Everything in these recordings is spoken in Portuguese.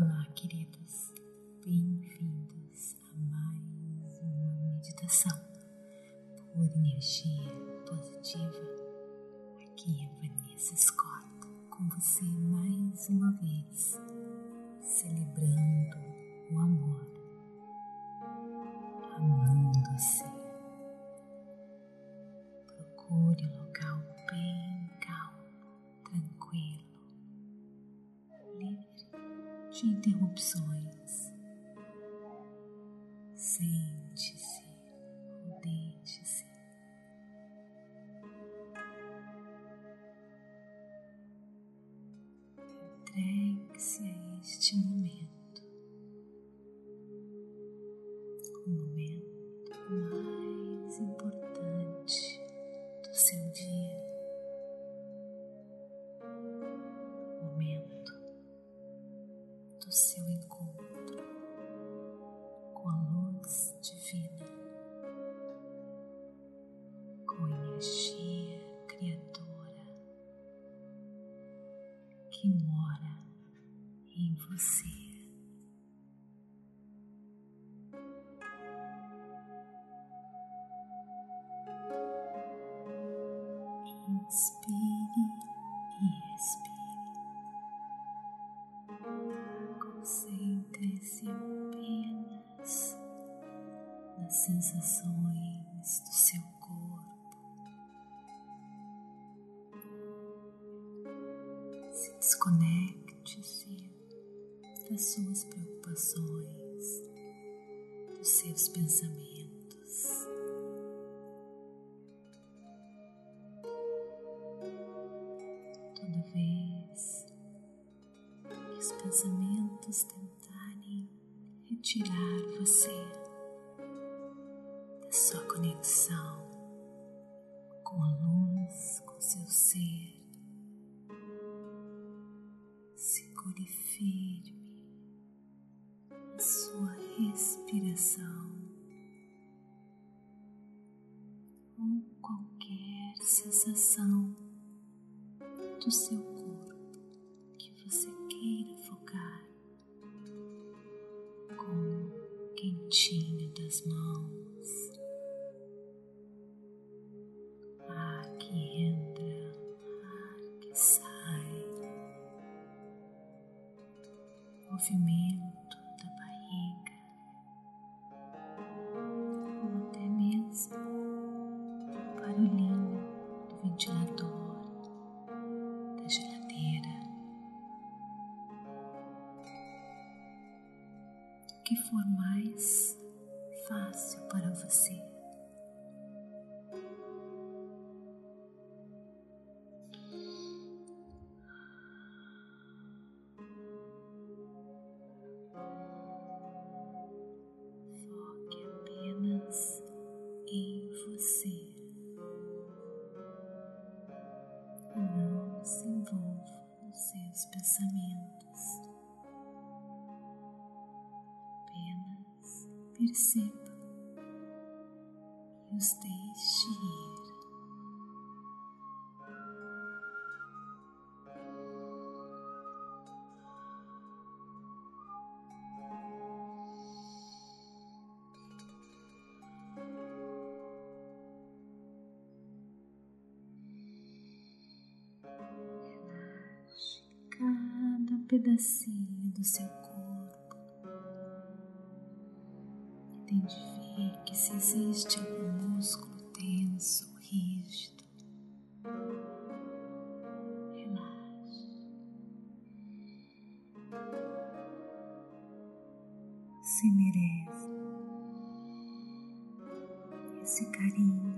Olá, queridos, bem-vindos a mais uma meditação por energia positiva. Aqui é Vanessa Scott com você mais uma vez, celebrando o amor, amando-se. Procure um local bem de interrupções. Sente-se deite-se. Entregue-se a este momento, o momento mais importante do seu dia, momento do seu encontro com a luz divina, com a energia criadora que mora em você. Inspire sensações do seu corpo. Se desconecte-se das suas preocupações, dos seus pensamentos. Toda vez que os pensamentos tentarem retirar você sua conexão com a luz, com seu ser. Segure firme a sua respiração ou qualquer sensação do seu corpo que você queira focar com o quentinho das mãos, movimento da barriga, ou até mesmo o barulhinho do ventilador, da geladeira. o que for mais fácil para você. Deixe ir. Relaxe cada pedacinho do seu corpo. Identifique se existe algum músculo tenso, rígido. Relaxe. Se merece esse carinho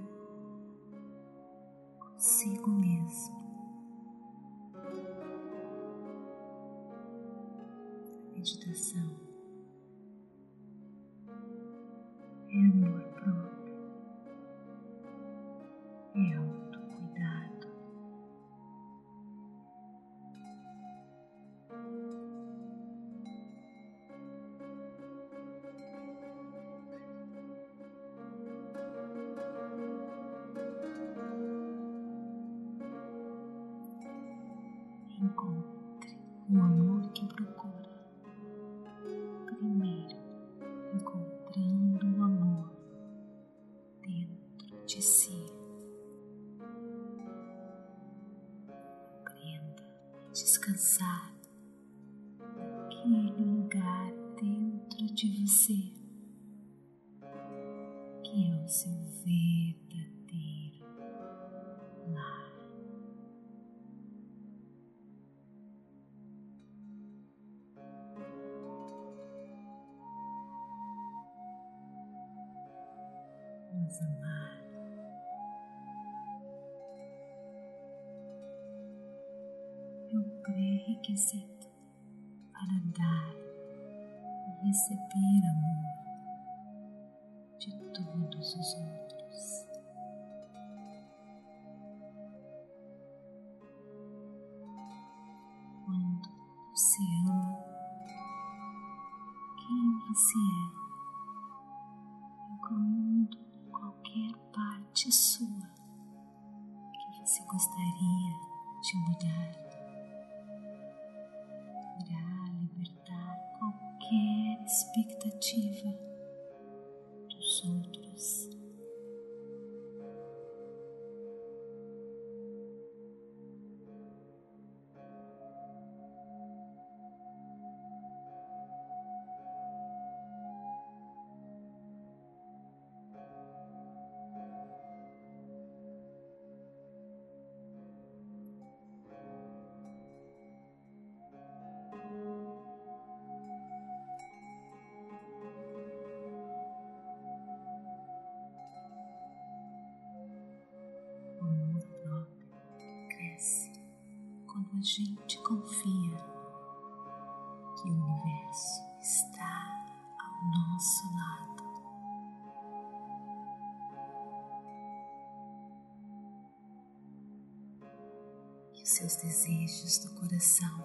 descansar naquele lugar dentro de você que é o seu verdadeiro lar. Nos amar. Pré-requisito para dar e receber amor de todos os outros. Quando você ama quem você é, incluindo qualquer parte sua que você gostaria de mudar, expectativa dos outros. Gente confia que o universo está ao nosso lado. Que os seus desejos do coração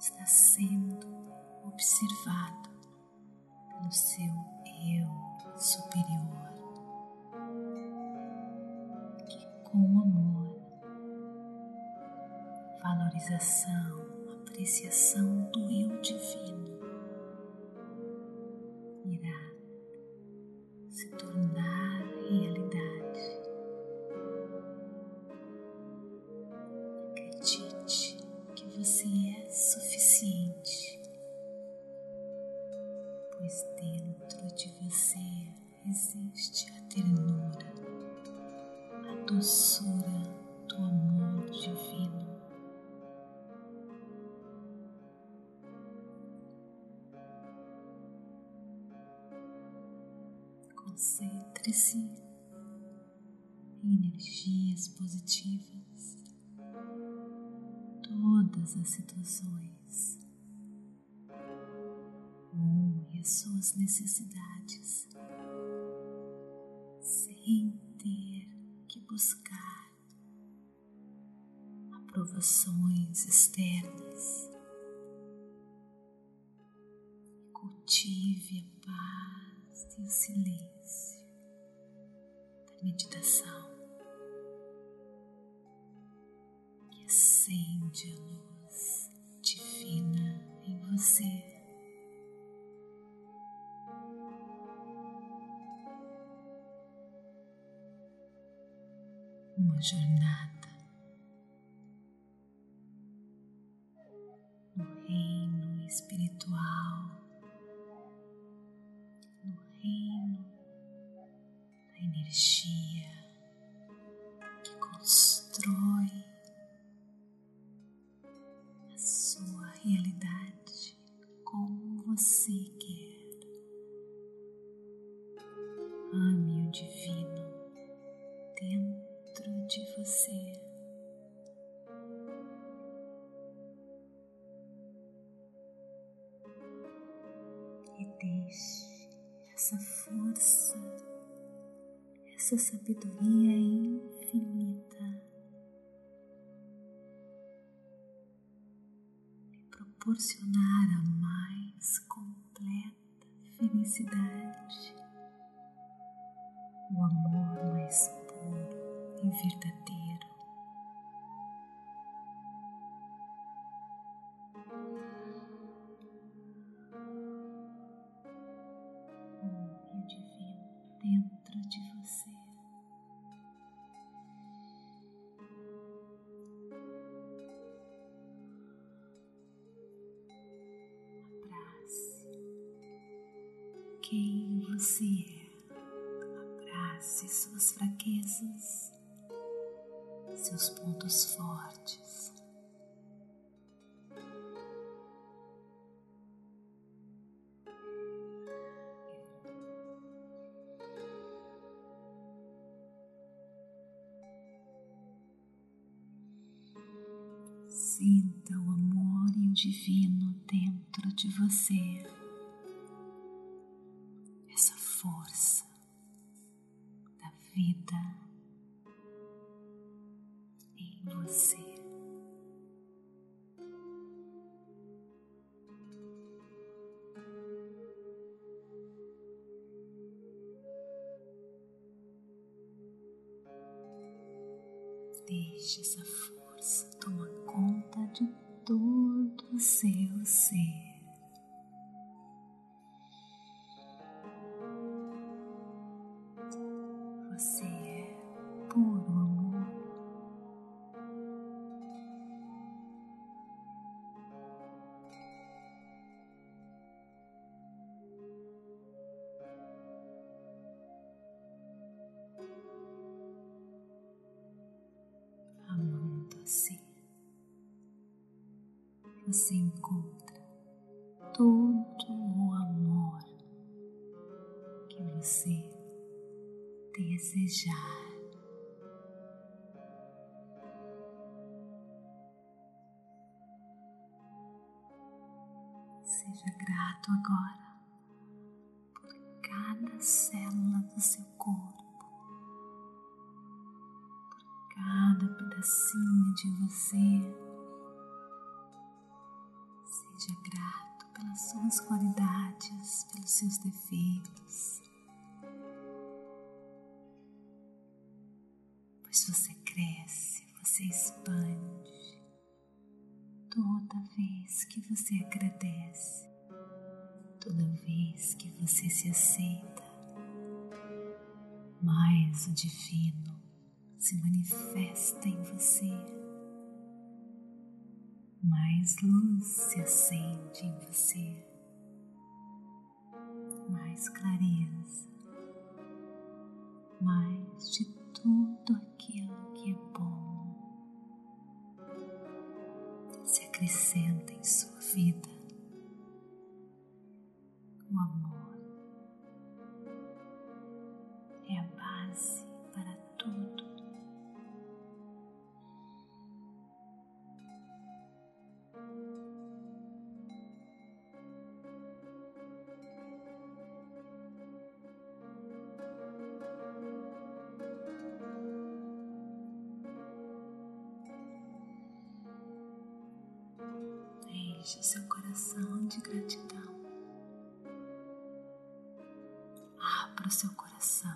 está sendo observado pelo seu eu superior. Valorização, apreciação do eu divino irá se tornar realidade. Acredite que você é suficiente, pois dentro de você existe a ternura a doçura Concentre-se em energias positivas, todas as situações. Honre as suas necessidades sem ter que buscar aprovações externas. Cultive a paz e o silêncio da meditação que acende a luz divina em você. uma jornada no reino espiritual, reino da energia que constrói a sua realidade como você quer. Ame o divino dentro de você. E deixe essa força, essa sabedoria infinita lhe proporcionar a mais completa felicidade o amor mais puro e verdadeiro. Quem você é. Abrace suas fraquezas, seus pontos fortes. Sinta o amor e o divino dentro de você. Força da vida em você. Deixe essa força tomar conta de todo o seu ser. Amando-se, você encontra todo o amor que você desejar. Seja grato agora cada pedacinho de você. Seja grato pelas suas qualidades, pelos seus defeitos. Pois você cresce, você expande toda vez que você agradece, toda vez que você se aceita, mais o divino se manifesta em você, mais luz se acende em você, mais clareza, Enche seu coração de gratidão. Abra o seu coração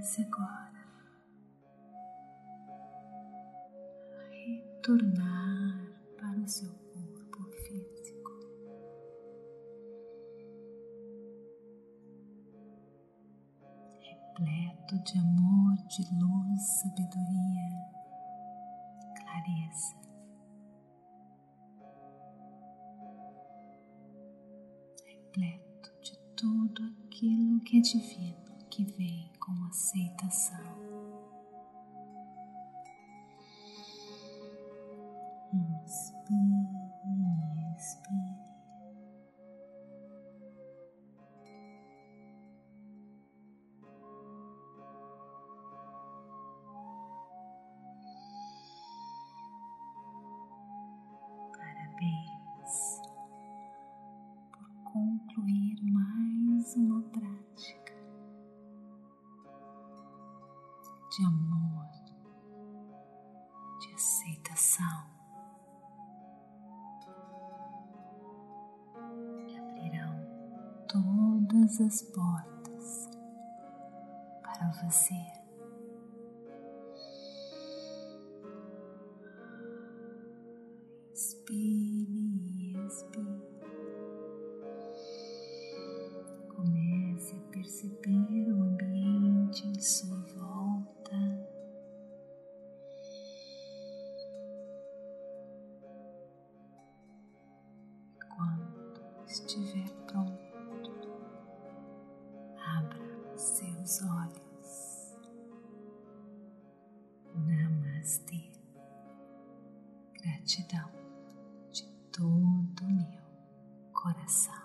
Agora a retornar para o seu corpo físico. Repleto de amor, de luz, sabedoria, clareza. Repleto de tudo aquilo que é divino que vem com aceitação. Inspire, expire. Parabéns por concluir mais uma prática. De amor, de aceitação. Abrirão todas as portas para você seus olhos. Namastê. Gratidão todo o meu coração.